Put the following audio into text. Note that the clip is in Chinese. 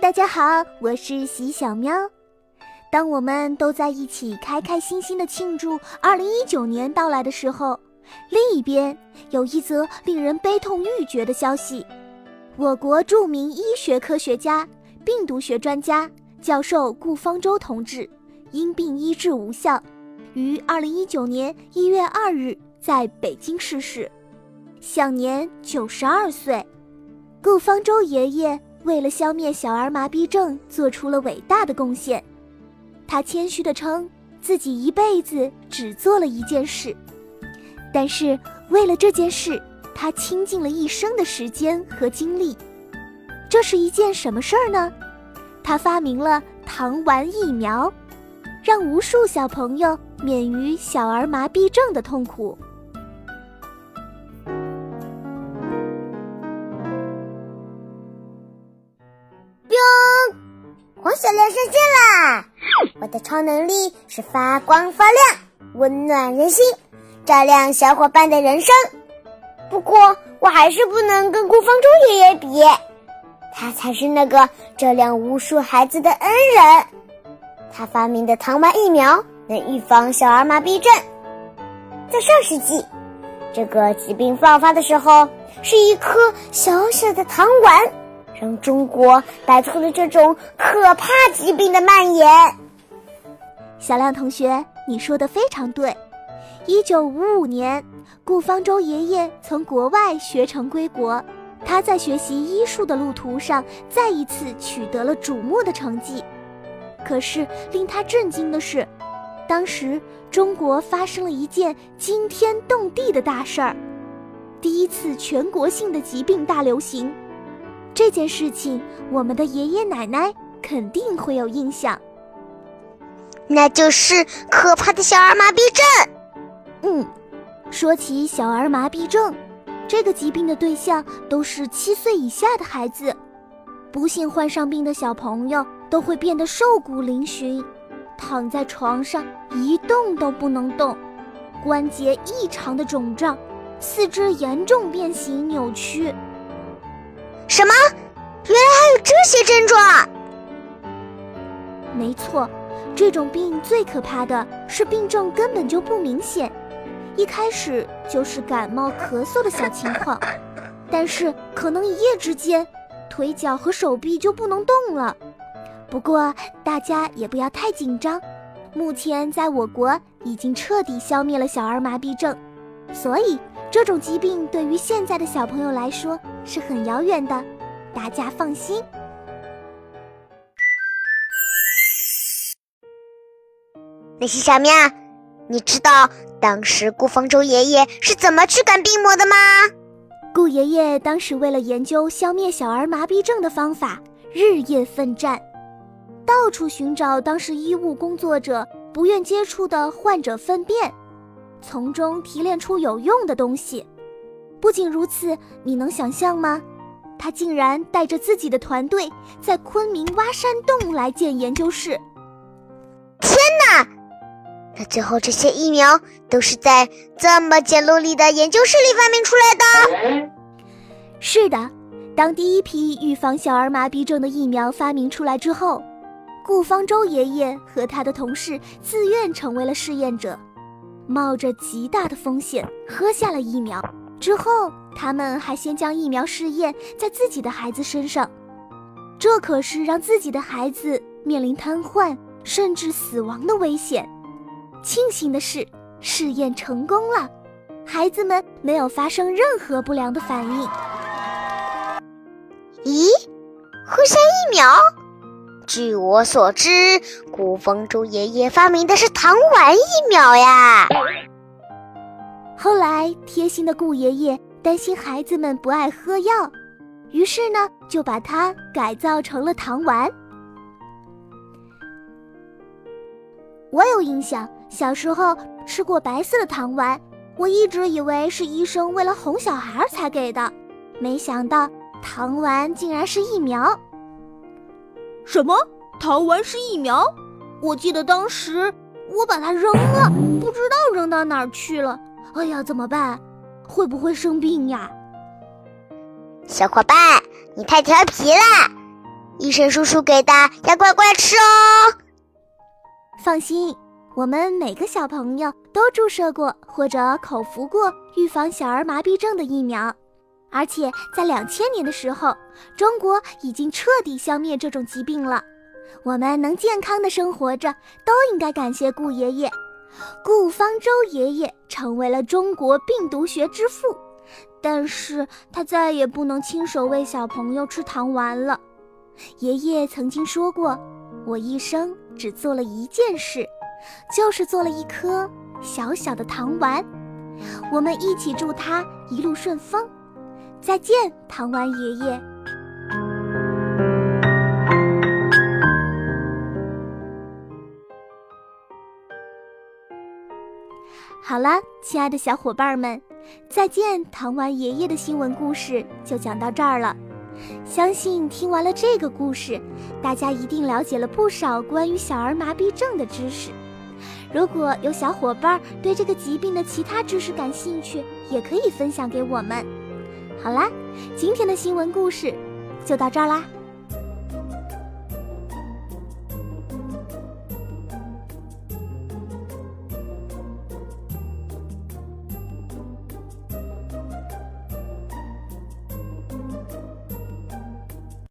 大家好，我是喜小喵。当我们都在一起开开心心的庆祝二零一九年到来的时候，另一边有一则令人悲痛欲绝的消息：我国著名医学科学家、病毒学专家、教授顾方舟同志因病医治无效，于二零一九年一月二日在北京逝世，享年九十二岁。顾方舟爷爷。为了消灭小儿麻痹症，做出了伟大的贡献。他谦虚地称自己一辈子只做了一件事，但是为了这件事，他倾尽了一生的时间和精力。这是一件什么事儿呢？他发明了糖丸疫苗，让无数小朋友免于小儿麻痹症的痛苦。小亮上线啦！我的超能力是发光发亮，温暖人心，照亮小伙伴的人生。不过我还是不能跟顾方舟爷爷比，他才是那个照亮无数孩子的恩人。他发明的糖丸疫苗能预防小儿麻痹症。在上世纪，这个疾病爆发的时候，是一颗小小的糖丸。让中国摆脱了这种可怕疾病的蔓延。小亮同学，你说的非常对。一九五五年，顾方舟爷爷从国外学成归国，他在学习医术的路途上再一次取得了瞩目的成绩。可是令他震惊的是，当时中国发生了一件惊天动地的大事儿，第一次全国性的疾病大流行。这件事情，我们的爷爷奶奶肯定会有印象，那就是可怕的小儿麻痹症。嗯，说起小儿麻痹症，这个疾病的对象都是七岁以下的孩子。不幸患上病的小朋友都会变得瘦骨嶙峋，躺在床上一动都不能动，关节异常的肿胀，四肢严重变形扭曲。什么？原来还有这些症状？没错，这种病最可怕的是病症根本就不明显，一开始就是感冒咳嗽的小情况，但是可能一夜之间，腿脚和手臂就不能动了。不过大家也不要太紧张，目前在我国已经彻底消灭了小儿麻痹症，所以。这种疾病对于现在的小朋友来说是很遥远的，大家放心。那些小喵，你知道当时顾方舟爷爷是怎么驱赶病魔的吗？顾爷爷当时为了研究消灭小儿麻痹症的方法，日夜奋战，到处寻找当时医务工作者不愿接触的患者粪便。从中提炼出有用的东西。不仅如此，你能想象吗？他竟然带着自己的团队在昆明挖山洞来建研究室。天哪！那最后这些疫苗都是在这么简陋里的研究室里发明出来的？是的。当第一批预防小儿麻痹症的疫苗发明出来之后，顾方舟爷爷和他的同事自愿成为了试验者。冒着极大的风险喝下了疫苗之后，他们还先将疫苗试验在自己的孩子身上，这可是让自己的孩子面临瘫痪甚至死亡的危险。庆幸的是，试验成功了，孩子们没有发生任何不良的反应。咦，喝下疫苗？据我所知，古风舟爷爷发明的是糖丸疫苗呀。后来，贴心的顾爷爷担心孩子们不爱喝药，于是呢，就把它改造成了糖丸。我有印象，小时候吃过白色的糖丸，我一直以为是医生为了哄小孩才给的，没想到糖丸竟然是疫苗。什么糖丸是疫苗？我记得当时我把它扔了，不知道扔到哪儿去了。哎呀，怎么办？会不会生病呀？小伙伴，你太调皮了！医生叔叔给的要乖乖吃哦。放心，我们每个小朋友都注射过或者口服过预防小儿麻痹症的疫苗，而且在两千年的时候，中国已经彻底消灭这种疾病了。我们能健康的生活着，都应该感谢顾爷爷。顾方舟爷爷成为了中国病毒学之父，但是他再也不能亲手喂小朋友吃糖丸了。爷爷曾经说过：“我一生只做了一件事，就是做了一颗小小的糖丸。”我们一起祝他一路顺风。再见，糖丸爷爷。好了，亲爱的小伙伴们，再见！糖丸爷爷的新闻故事就讲到这儿了。相信听完了这个故事，大家一定了解了不少关于小儿麻痹症的知识。如果有小伙伴对这个疾病的其他知识感兴趣，也可以分享给我们。好啦，今天的新闻故事就到这儿啦。